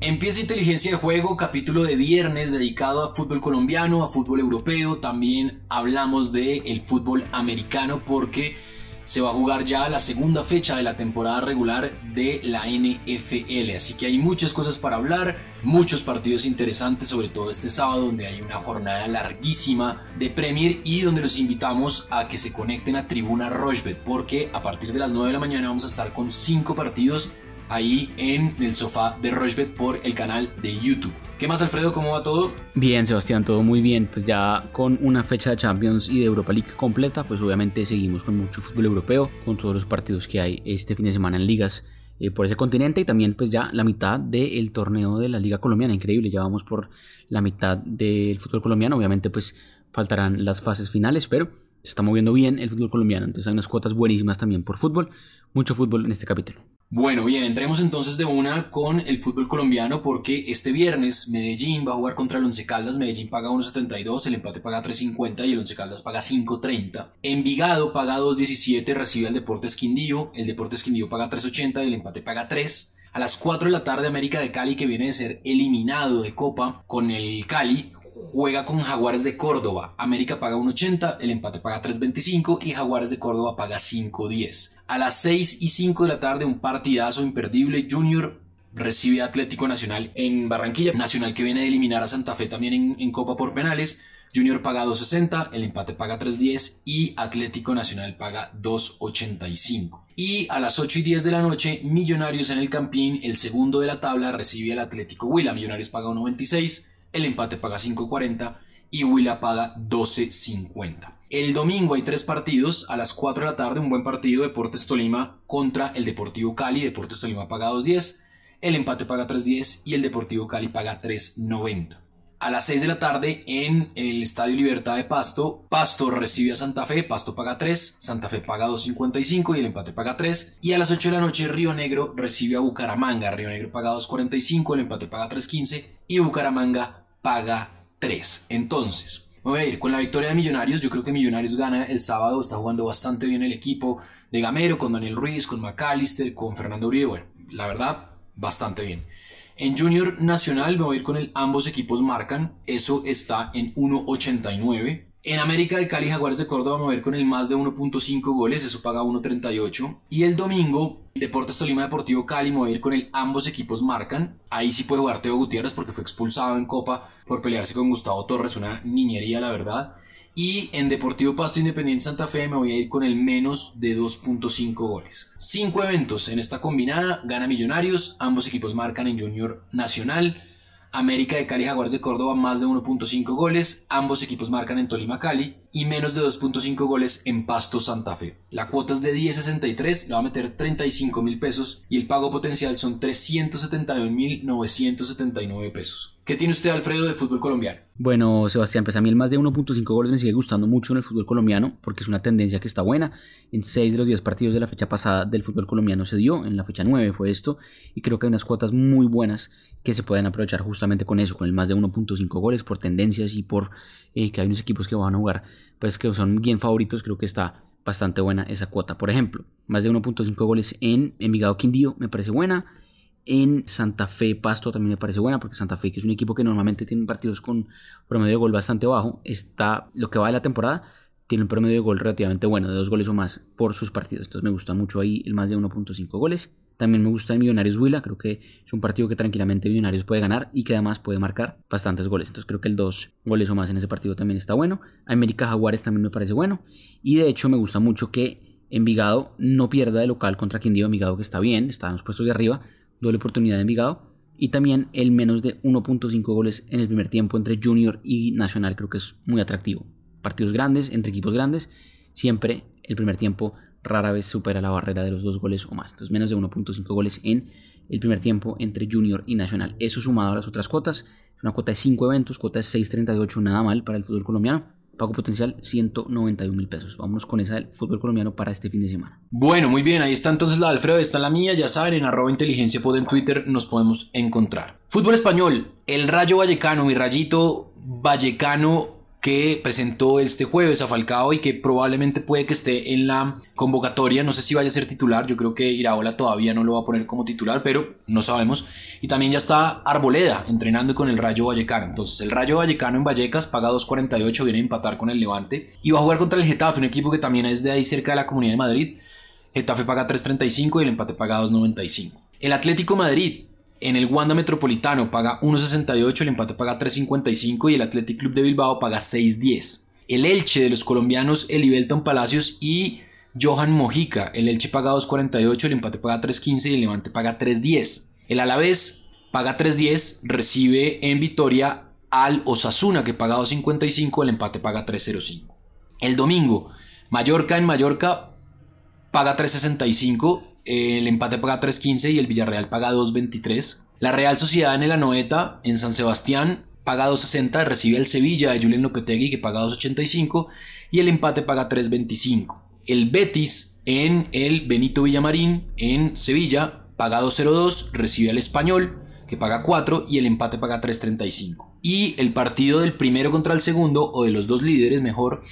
Empieza Inteligencia de Juego, capítulo de viernes dedicado a fútbol colombiano, a fútbol europeo. También hablamos de el fútbol americano porque se va a jugar ya la segunda fecha de la temporada regular de la NFL. Así que hay muchas cosas para hablar, muchos partidos interesantes, sobre todo este sábado donde hay una jornada larguísima de Premier y donde los invitamos a que se conecten a Tribuna Rochbet porque a partir de las 9 de la mañana vamos a estar con 5 partidos ahí en el sofá de Rochbet por el canal de YouTube. ¿Qué más, Alfredo? ¿Cómo va todo? Bien, Sebastián, todo muy bien. Pues ya con una fecha de Champions y de Europa League completa, pues obviamente seguimos con mucho fútbol europeo, con todos los partidos que hay este fin de semana en ligas eh, por ese continente y también pues ya la mitad del torneo de la Liga Colombiana. Increíble, ya vamos por la mitad del fútbol colombiano. Obviamente pues faltarán las fases finales, pero se está moviendo bien el fútbol colombiano. Entonces hay unas cuotas buenísimas también por fútbol. Mucho fútbol en este capítulo. Bueno, bien, entremos entonces de una con el fútbol colombiano porque este viernes Medellín va a jugar contra el Once Caldas, Medellín paga 1.72, el empate paga 3.50 y el Once Caldas paga 5.30. Envigado paga 2.17, recibe al Deportes Quindío, el Deportes Quindío paga 3.80 y el empate paga 3. A las 4 de la tarde América de Cali que viene de ser eliminado de Copa con el Cali juega con Jaguares de Córdoba. América paga 1.80, el empate paga 3.25 y Jaguares de Córdoba paga 5.10. A las 6 y 5 de la tarde un partidazo imperdible. Junior recibe Atlético Nacional en Barranquilla. Nacional que viene de eliminar a Santa Fe también en, Copa por penales. Junior paga 2.60, el empate paga 3.10 y Atlético Nacional paga 2.85. Y a las 8 y 10 de la noche, Millonarios en el Campín, el segundo de la tabla, recibe al Atlético Huila. Millonarios paga 1.26, el empate paga 5.40 y Huila paga 12.50. El domingo hay tres partidos. A las 4 de la tarde, un buen partido. Deportes Tolima contra el Deportivo Cali. Deportes Tolima paga 2.10. El empate paga 3.10 y el Deportivo Cali paga 3.90. A las 6 de la tarde en el Estadio Libertad de Pasto, Pasto recibe a Santa Fe, Pasto paga 3, Santa Fe paga 2.55 y el empate paga 3. Y a las 8 de la noche Río Negro recibe a Bucaramanga, Río Negro paga 2.45, el empate paga 3.15 y Bucaramanga paga 3. Entonces, voy a ir con la victoria de Millonarios. Yo creo que Millonarios gana el sábado, está jugando bastante bien el equipo de Gamero, con Daniel Ruiz, con McAllister, con Fernando Uribe. Bueno, la verdad, bastante bien. En Junior Nacional me voy a ir con el ambos equipos marcan, eso está en 1.89. En América de Cali Jaguares de Córdoba me voy a ir con el más de 1.5 goles, eso paga 1.38. Y el domingo, Deportes Tolima Deportivo Cali me voy a ir con el ambos equipos marcan. Ahí sí puede jugar Teo Gutiérrez porque fue expulsado en Copa por pelearse con Gustavo Torres, una niñería la verdad. Y en Deportivo Pasto Independiente Santa Fe me voy a ir con el menos de 2.5 goles. Cinco eventos en esta combinada. Gana Millonarios. Ambos equipos marcan en Junior Nacional. América de Cali Jaguares de Córdoba más de 1.5 goles. Ambos equipos marcan en Tolima Cali. Y menos de 2.5 goles en Pasto Santa Fe. La cuota es de 10.63. Le va a meter 35 mil pesos. Y el pago potencial son 371 mil 979 pesos. ¿Qué tiene usted, Alfredo, de fútbol colombiano? Bueno, Sebastián, pues a mí el más de 1.5 goles me sigue gustando mucho en el fútbol colombiano porque es una tendencia que está buena. En 6 de los 10 partidos de la fecha pasada del fútbol colombiano se dio, en la fecha 9 fue esto, y creo que hay unas cuotas muy buenas que se pueden aprovechar justamente con eso, con el más de 1.5 goles por tendencias y por eh, que hay unos equipos que van a jugar, pues que son bien favoritos, creo que está bastante buena esa cuota. Por ejemplo, más de 1.5 goles en Envigado Quindío me parece buena. En Santa Fe Pasto también me parece buena porque Santa Fe que es un equipo que normalmente tiene partidos con promedio de gol bastante bajo está lo que va de la temporada tiene un promedio de gol relativamente bueno de dos goles o más por sus partidos. Entonces me gusta mucho ahí el más de 1.5 goles también me gusta el Millonarios Huila creo que es un partido que tranquilamente Millonarios puede ganar y que además puede marcar bastantes goles entonces creo que el dos goles o más en ese partido también está bueno América Jaguares también me parece bueno y de hecho me gusta mucho que Envigado no pierda de local contra Quindío Envigado que está bien está en los puestos de arriba doble oportunidad de Envigado. Y también el menos de 1.5 goles en el primer tiempo entre Junior y Nacional creo que es muy atractivo. Partidos grandes, entre equipos grandes, siempre el primer tiempo rara vez supera la barrera de los dos goles o más. Entonces menos de 1.5 goles en el primer tiempo entre Junior y Nacional. Eso sumado a las otras cuotas, una cuota de 5 eventos, cuota de 6.38, nada mal para el fútbol colombiano. Pago potencial 191 mil pesos. Vámonos con esa del fútbol colombiano para este fin de semana. Bueno, muy bien. Ahí está entonces la de Alfredo. Está la mía. Ya saben, en arroba inteligencia pod en Twitter nos podemos encontrar. Fútbol español. El Rayo Vallecano, mi rayito Vallecano que presentó este jueves a Falcao y que probablemente puede que esté en la convocatoria. No sé si vaya a ser titular, yo creo que Iraola todavía no lo va a poner como titular, pero no sabemos. Y también ya está Arboleda entrenando con el Rayo Vallecano. Entonces el Rayo Vallecano en Vallecas paga 2.48, viene a empatar con el Levante y va a jugar contra el Getafe, un equipo que también es de ahí cerca de la Comunidad de Madrid. Getafe paga 3.35 y el empate paga 2.95. El Atlético Madrid en el Wanda Metropolitano paga 1.68, el empate paga 3.55 y el Athletic Club de Bilbao paga 6.10. El Elche de los colombianos Elibelton Palacios y Johan Mojica. El Elche paga 2.48, el empate paga 3.15 y el Levante paga 3.10. El Alavés paga 3.10, recibe en Vitoria al Osasuna que paga 2.55, el empate paga 3.05. El domingo, Mallorca en Mallorca paga 3.65, el empate paga 3.15 y el Villarreal paga 2.23. La Real Sociedad en el Anoeta, en San Sebastián, paga 2.60, recibe el Sevilla de Julián Lopetegui que paga 2.85 y el empate paga 3.25. El Betis en el Benito Villamarín en Sevilla paga 2.02, recibe al Español que paga 4 y el empate paga 3.35. Y el partido del primero contra el segundo, o de los dos líderes mejor,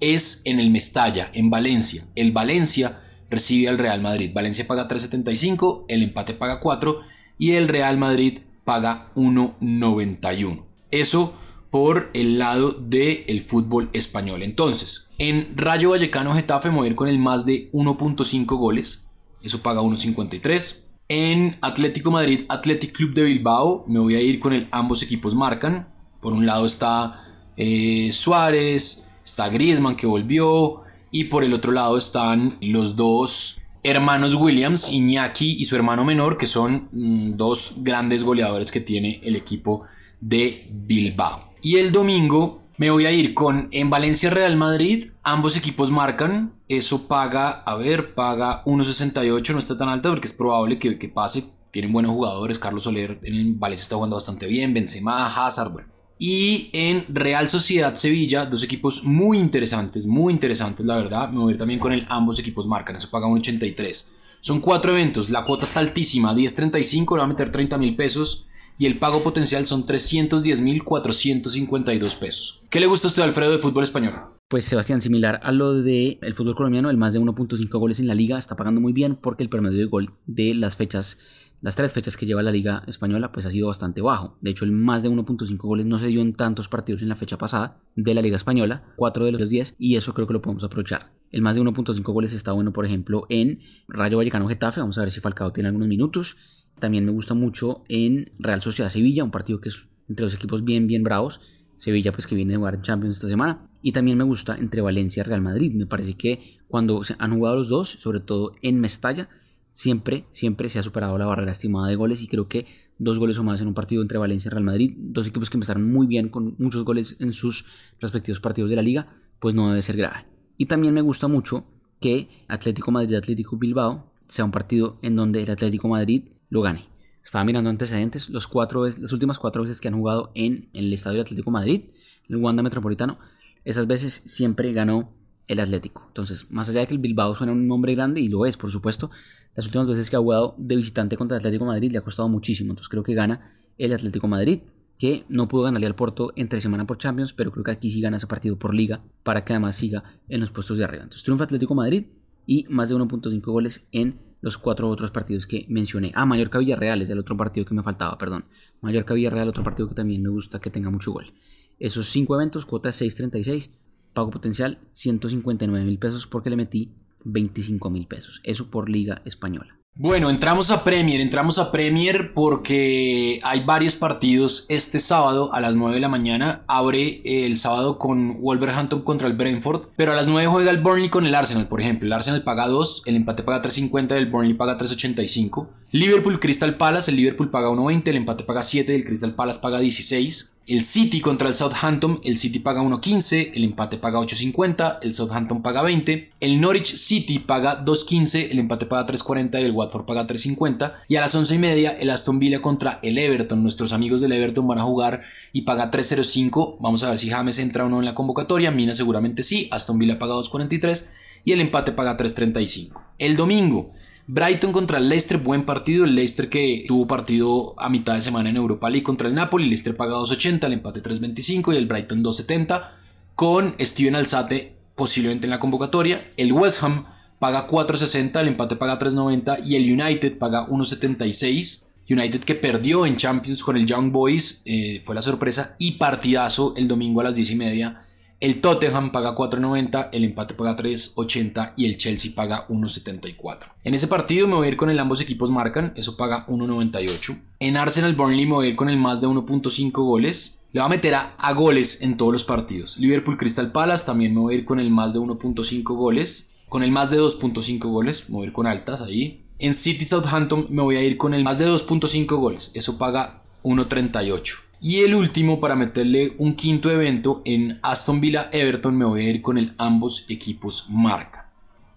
es en el Mestalla, en Valencia. El Valencia recibe al Real Madrid. Valencia paga 3.75, el empate paga 4 y el Real Madrid paga 1.91. Eso por el lado del fútbol español. Entonces, en Rayo Vallecano Getafe me voy a ir con el más de 1.5 goles. Eso paga 1.53. En Atlético Madrid, Athletic Club de Bilbao, me voy a ir con el ambos equipos marcan. Por un lado está eh, Suárez, está Griezmann que volvió, y por el otro lado están los dos hermanos Williams, Iñaki y su hermano menor, que son mm, dos grandes goleadores que tiene el equipo de Bilbao. Y el domingo me voy a ir con en Valencia Real Madrid, ambos equipos marcan, eso paga, a ver, paga 1.68, no está tan alto porque es probable que, pase, tienen buenos jugadores, Carlos Soler en Valencia está jugando bastante bien, Benzema, Hazard, bueno, y en Real Sociedad Sevilla, dos equipos muy interesantes, muy interesantes la verdad. Me voy a ir también con el ambos equipos marcan, eso paga un 83. Son cuatro eventos, la cuota está altísima, 10.35, le va a meter 30 mil pesos y el pago potencial son 310 mil 452 pesos. ¿Qué le gusta a usted, Alfredo, de fútbol español? Pues Sebastián, similar a lo del el fútbol colombiano, el más de 1.5 goles en la liga está pagando muy bien porque el promedio de gol de las fechas las tres fechas que lleva la Liga Española pues ha sido bastante bajo. De hecho, el más de 1.5 goles no se dio en tantos partidos en la fecha pasada de la Liga Española, 4 de los 10, y eso creo que lo podemos aprovechar. El más de 1.5 goles está bueno, por ejemplo, en Rayo Vallecano Getafe, vamos a ver si Falcao tiene algunos minutos. También me gusta mucho en Real Sociedad Sevilla, un partido que es entre los equipos bien, bien bravos. Sevilla pues que viene a jugar en Champions esta semana. Y también me gusta entre Valencia y Real Madrid. Me parece que cuando han jugado los dos, sobre todo en Mestalla, siempre, siempre se ha superado la barrera estimada de goles y creo que dos goles o más en un partido entre Valencia y Real Madrid, dos equipos que empezaron muy bien con muchos goles en sus respectivos partidos de la liga, pues no debe ser grave. Y también me gusta mucho que Atlético Madrid-Atlético Bilbao sea un partido en donde el Atlético Madrid lo gane. Estaba mirando antecedentes, los cuatro, las últimas cuatro veces que han jugado en, el estadio Atlético Madrid, el Wanda Metropolitano, esas veces siempre ganó el Atlético. Entonces, más allá de que el Bilbao suena un nombre grande, y lo es, por supuesto, las últimas veces que ha jugado de visitante contra el Atlético Madrid le ha costado muchísimo. Entonces creo que gana el Atlético Madrid, que no pudo ganarle al Porto entre semana por Champions, pero creo que aquí sí gana ese partido por liga para que además siga en los puestos de arriba. Entonces triunfa Atlético Madrid y más de 1.5 goles en los cuatro otros partidos que mencioné. Ah, Mallorca Villarreal es el otro partido que me faltaba, perdón. Mallorca Villarreal, otro partido que también me gusta que tenga mucho gol. Esos cinco eventos, cuota 6.36, pago potencial 159 mil pesos porque le metí 25 mil pesos. Eso por liga española. Bueno, entramos a Premier, entramos a Premier porque hay varios partidos este sábado a las 9 de la mañana. Abre el sábado con Wolverhampton contra el Brentford, pero a las 9 juega el Burnley con el Arsenal, por ejemplo. El Arsenal paga 2, el empate paga 3.50 y el Burnley paga 3.85. Liverpool Crystal Palace, el Liverpool paga 1.20, el empate paga 7 y el Crystal Palace paga 16. El City contra el Southampton, el City paga 1.15, el empate paga 8.50, el Southampton paga 20, el Norwich City paga 2.15, el empate paga 3.40 y el Watford paga 3.50. Y a las 11 y media el Aston Villa contra el Everton, nuestros amigos del Everton van a jugar y paga 3.05. Vamos a ver si James entra o no en la convocatoria, Mina seguramente sí, Aston Villa paga 2.43 y el empate paga 3.35. El domingo Brighton contra el Leicester, buen partido. El Leicester que tuvo partido a mitad de semana en Europa League contra el Napoli. Leicester paga 2.80, el empate 3.25 y el Brighton 2.70. con Steven Alzate posiblemente en la convocatoria. El West Ham paga 4.60, el empate paga 3.90 y el United paga 1.76. United que perdió en Champions con el Young Boys eh, fue la sorpresa y partidazo el domingo a las 10 y media. El Tottenham paga 4.90, el empate paga 3.80 y el Chelsea paga 1.74. En ese partido me voy a ir con el ambos equipos marcan, eso paga 1.98. En Arsenal Burnley me voy a ir con el más de 1.5 goles. Le va a meter a, a, goles en todos los partidos. Liverpool Crystal Palace también me voy a ir con el más de 1.5 goles. Con el más de 2.5 goles, me voy a ir con altas ahí. En City Southampton me voy a ir con el más de 2.5 goles. Eso paga 1.38. Y el último para meterle un quinto evento en Aston Villa Everton me voy a ir con el ambos equipos marca.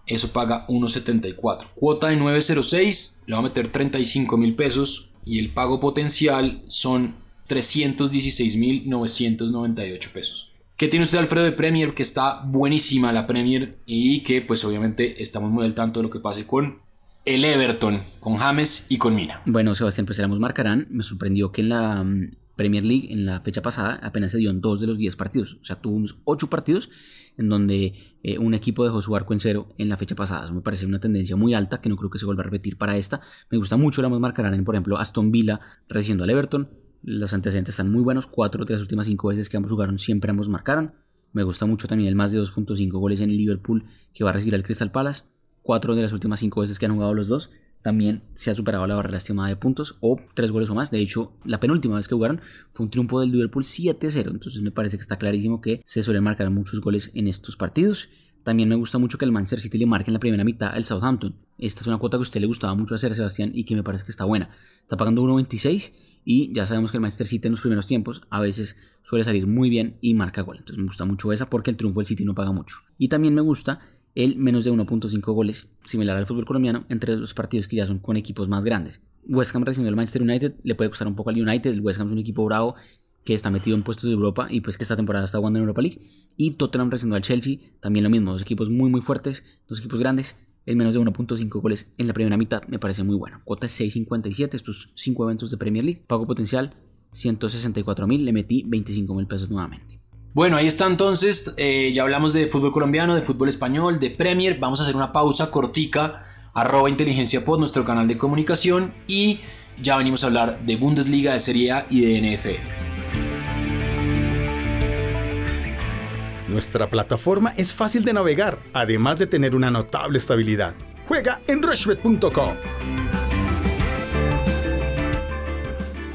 Eso paga 1.74. Cuota de 9.06 le va a meter 35 mil pesos y el pago potencial son 316.998 pesos. ¿Qué tiene usted Alfredo de Premier? Que está buenísima la Premier y que pues obviamente estamos muy al tanto de lo que pase con el Everton, con James y con Mina. Bueno, Sebastián, pues éramos marcarán. Me sorprendió que en la mm, Premier League, en la fecha pasada, apenas se dio en dos de los 10 partidos. O sea, tuvimos 8 partidos en donde eh, un equipo dejó su arco en cero en la fecha pasada. Me parece una tendencia muy alta que no creo que se vuelva a repetir para esta. Me gusta mucho la más marcarán en, por ejemplo, Aston Villa recibiendo al Everton. Los antecedentes están muy buenos. Cuatro de las últimas cinco veces que ambos jugaron siempre ambos marcaron. Me gusta mucho también el más de 2.5 goles en Liverpool que va a recibir al Crystal Palace cuatro de las últimas cinco veces que han jugado los dos, también se ha superado la barrera estimada de puntos o tres goles o más. De hecho, la penúltima vez que jugaron fue un triunfo del Liverpool 7-0. Entonces me parece que está clarísimo que se suelen marcar muchos goles en estos partidos. También me gusta mucho que el Manchester City le marque en la primera mitad al Southampton. Esta es una cuota que a usted le gustaba mucho hacer, Sebastián, y que me parece que está buena. Está pagando 1.26 y ya sabemos que el Manchester City en los primeros tiempos a veces suele salir muy bien y marca gol. Entonces me gusta mucho esa porque el triunfo del City no paga mucho. Y también me gusta el menos de 1.5 goles, similar al fútbol colombiano, entre los partidos que ya son con equipos más grandes. West Ham recibiendo al Manchester United, le puede costar un poco al United, el West Ham es un equipo bravo que está metido en puestos de Europa y pues que esta temporada está jugando en Europa League. Y Tottenham recibiendo al Chelsea, también lo mismo, dos equipos muy muy fuertes, dos equipos grandes. El menos de 1.5 goles en la primera mitad me parece muy bueno. Cuota 6.57, estos 5 eventos de Premier League. Pago potencial 164.000, le metí 25.000 pesos nuevamente. Bueno, ahí está entonces, eh, ya hablamos de fútbol colombiano, de fútbol español, de Premier, vamos a hacer una pausa cortica, arroba inteligencia pod, nuestro canal de comunicación, y ya venimos a hablar de Bundesliga, de Serie A y de NFL. Nuestra plataforma es fácil de navegar, además de tener una notable estabilidad. Juega en rushbet.com.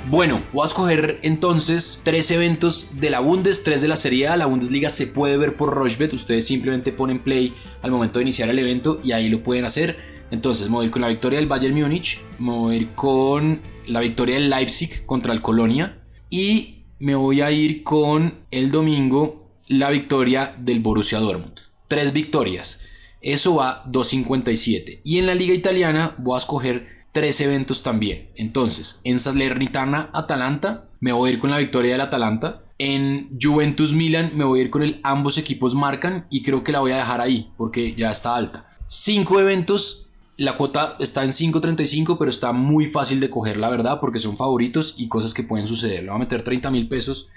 Bueno, voy a escoger entonces tres eventos de la Bundes, tres de la Serie A. La Bundesliga se puede ver por Rochbet. Ustedes simplemente ponen play al momento de iniciar el evento y ahí lo pueden hacer. Entonces, ir con la victoria del Bayern Múnich, ir con la victoria del Leipzig contra el Colonia y me voy a ir con el domingo la victoria del Borussia Dortmund. Tres victorias. Eso va 2.57. Y en la liga italiana voy a escoger tres eventos también. Entonces, en Salernitana Atalanta, me voy a ir con la victoria del Atalanta. En Juventus Milan me voy a ir con el ambos equipos marcan y creo que la voy a dejar ahí porque ya está alta. Cinco eventos, la cuota está en 5.35 pero está muy fácil de coger la verdad porque son favoritos y cosas que pueden suceder. Le voy a meter 30 mil pesos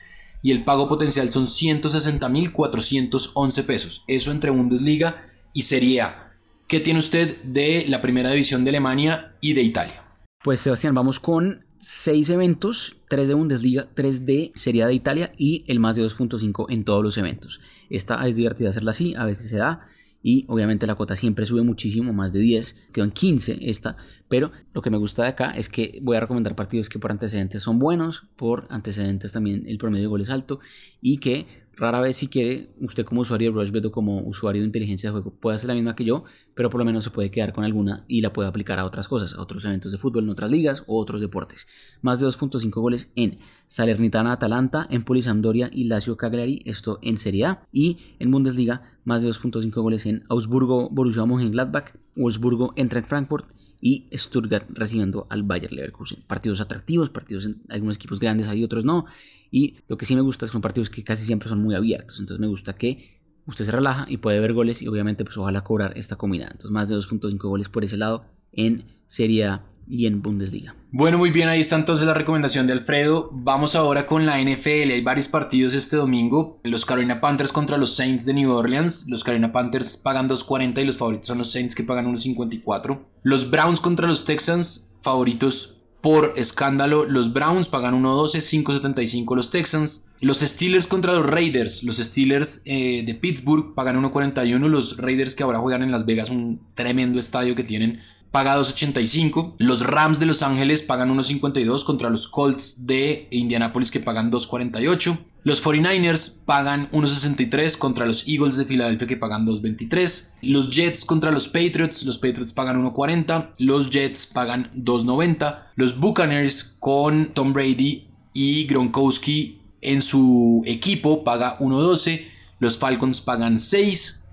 y el pago potencial son 160 mil 411 pesos. Eso entre Bundesliga y Serie A. ¿Qué tiene usted de la primera división de Alemania y de Italia? Pues Sebastián, vamos con seis eventos, tres de Bundesliga, tres de Serie de Italia y el más de 2.5 en todos los eventos. Esta es divertida hacerla así, a veces se da y obviamente la cuota siempre sube muchísimo, más de 10, quedó en 15 esta, pero lo que me gusta de acá es que voy a recomendar partidos que por antecedentes son buenos, por antecedentes también el promedio de goles alto y que Rara vez si quiere, usted como usuario de Rushbet o como usuario de inteligencia de juego puede hacer la misma que yo, pero por lo menos se puede quedar con alguna y la puede aplicar a otras cosas, a otros eventos de fútbol en otras ligas o otros deportes. Más de 2.5 goles en Salernitana Atalanta, Empoli Sampdoria y Lazio Cagliari, esto en Serie A. Y en Bundesliga, más de 2.5 goles en Augsburgo Borussia Mönchengladbach, Wolfsburgo Eintracht Frankfurt y Stuttgart recibiendo al Bayer Leverkusen. Partidos atractivos, partidos en algunos equipos grandes, hay otros no. Y lo que sí me gusta es son partidos que casi siempre son muy abiertos. Entonces me gusta que usted se relaja y puede ver goles y obviamente pues ojalá cobrar esta comida. Entonces más de 2.5 goles por ese lado en Serie A y en Bundesliga. Bueno, muy bien, ahí está entonces la recomendación de Alfredo. Vamos ahora con la NFL. Hay varios partidos este domingo. Los Carolina Panthers contra los Saints de New Orleans. Los Carolina Panthers pagan 2.40 y los favoritos son los Saints que pagan 1.54. Los Browns contra los Texans, favoritos por escándalo. Los Browns pagan 1.12, 5.75 los Texans. Los Steelers contra los Raiders. Los Steelers eh, de Pittsburgh pagan 1.41. Los Raiders que ahora juegan en Las Vegas, un tremendo estadio que tienen paga 2.85. Los Rams de Los Ángeles pagan 1.52 contra los Colts de Indianapolis que pagan 2.48. Los 49ers pagan 1.63 contra los Eagles de Filadelfia que pagan 2.23. Los Jets contra los Patriots, los Patriots pagan 1.40. Los Jets pagan 2.90. Los Buccaneers con Tom Brady y Gronkowski en su equipo paga 1.12. Los Falcons pagan 6.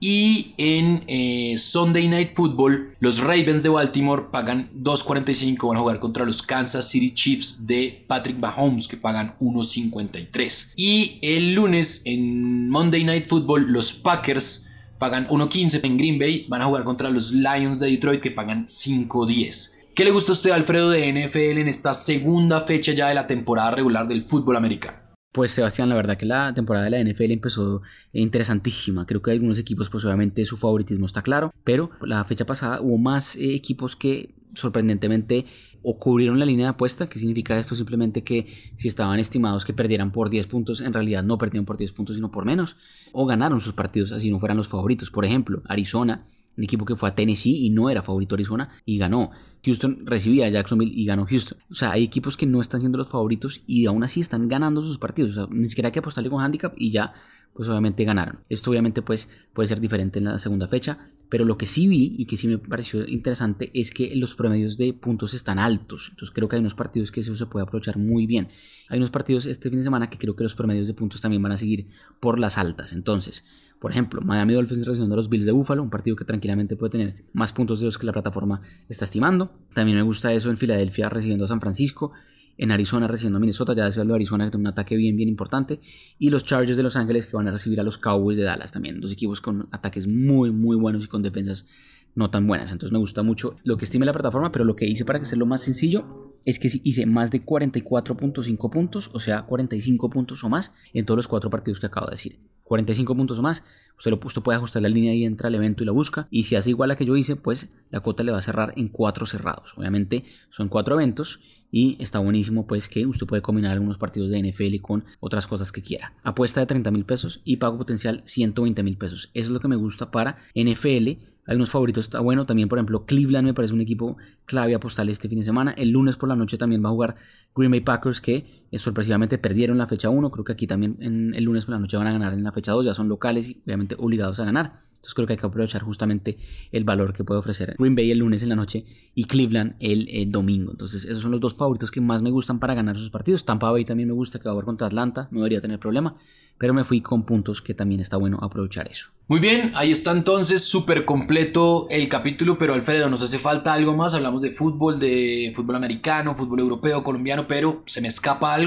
Y en eh, Sunday Night Football, los Ravens de Baltimore pagan 2.45. Van a jugar contra los Kansas City Chiefs de Patrick Mahomes, que pagan 1.53. Y el lunes en Monday Night Football, los Packers pagan 1.15 en Green Bay. Van a jugar contra los Lions de Detroit, que pagan 5.10. ¿Qué le gusta a usted, Alfredo, de NFL en esta segunda fecha ya de la temporada regular del fútbol americano? Pues Sebastián, la verdad que la temporada de la NFL empezó interesantísima. Creo que algunos equipos, pues obviamente su favoritismo está claro, pero la fecha pasada hubo más eh, equipos que sorprendentemente o cubrieron la línea de apuesta, que significa esto simplemente que si estaban estimados que perdieran por 10 puntos, en realidad no perdieron por 10 puntos, sino por menos, o ganaron sus partidos así no fueran los favoritos. Por ejemplo, Arizona, un equipo que fue a Tennessee y no era favorito Arizona y ganó. Houston recibía a Jacksonville y ganó Houston. O sea, hay equipos que no están siendo los favoritos y aún así están ganando sus partidos. O sea, ni siquiera hay que apostarle con handicap y ya, pues obviamente ganaron. Esto obviamente pues puede ser diferente en la segunda fecha. Pero lo que sí vi y que sí me pareció interesante es que los promedios de puntos están altos. Entonces creo que hay unos partidos que eso se puede aprovechar muy bien. Hay unos partidos este fin de semana que creo que los promedios de puntos también van a seguir por las altas. Entonces, por ejemplo, Miami Dolphins recibiendo a los Bills de Buffalo, un partido que tranquilamente puede tener más puntos de los que la plataforma está estimando. También me gusta eso en Filadelfia recibiendo a San Francisco en Arizona recibiendo a Minnesota, ya decía de Arizona que tiene un ataque bien, bien importante, y los Chargers de Los Ángeles que van a recibir a los Cowboys de Dallas también, dos equipos con ataques muy, muy buenos y con defensas no tan buenas. Entonces me gusta mucho lo que estime la plataforma, pero lo que hice para que sea lo más sencillo es que hice más de 44.5 puntos, o sea, 45 puntos o más en todos los cuatro partidos que acabo de decir. 45 puntos o más, usted, lo, usted puede ajustar la línea y entra al evento y la busca. Y si hace igual a que yo hice, pues la cuota le va a cerrar en cuatro cerrados. Obviamente son cuatro eventos y está buenísimo pues que usted puede combinar algunos partidos de NFL con otras cosas que quiera. Apuesta de 30 mil pesos y pago potencial 120 mil pesos. Eso es lo que me gusta para NFL. Hay unos favoritos, está bueno. También, por ejemplo, Cleveland me parece un equipo clave apostarle este fin de semana. El lunes por la noche también va a jugar Green Bay Packers que sorpresivamente perdieron la fecha 1. Creo que aquí también el lunes por la noche van a ganar en la fecha 2. Ya son locales y obviamente obligados a ganar. Entonces creo que hay que aprovechar justamente el valor que puede ofrecer Green Bay el lunes en la noche y Cleveland el, el eh, domingo. Entonces esos son los dos favoritos que más me gustan para ganar sus partidos. Tampa Bay también me gusta que va a jugar contra Atlanta, no debería tener problema, pero me fui con puntos que también está bueno aprovechar eso. Muy bien, ahí está entonces súper completo el capítulo, pero Alfredo, nos hace falta algo más. Hablamos de fútbol, de fútbol americano, fútbol europeo, colombiano, pero ¿se me escapa algo?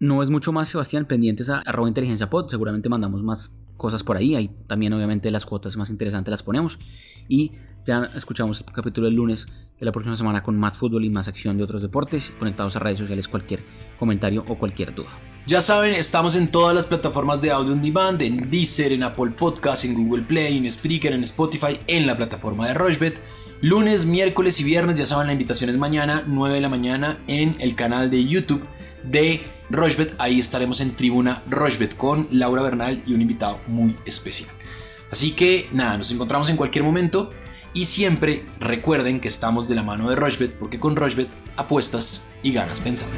No es mucho más, Sebastián, pendientes a arroba inteligencia pod. Seguramente mandamos más cosas por ahí. Ahí también, obviamente, las cuotas más interesantes las ponemos. Y ya escuchamos el capítulo del lunes de la próxima semana con más fútbol y más acción de otros deportes. Conectados a redes sociales, cualquier comentario o cualquier duda. Ya saben, estamos en todas las plataformas de audio on demand, en Deezer, en Apple Podcast, en Google Play, en Spreaker, en Spotify, en la plataforma de Rochbet. Lunes, miércoles y viernes, ya saben, la invitación es mañana, 9 de la mañana, en el canal de YouTube de Rochbet. Ahí estaremos en Tribuna Rochbet con Laura Bernal y un invitado muy especial. Así que nada, nos encontramos en cualquier momento. Y siempre recuerden que estamos de la mano de Rochbet porque con Rochbet apuestas y ganas pensando.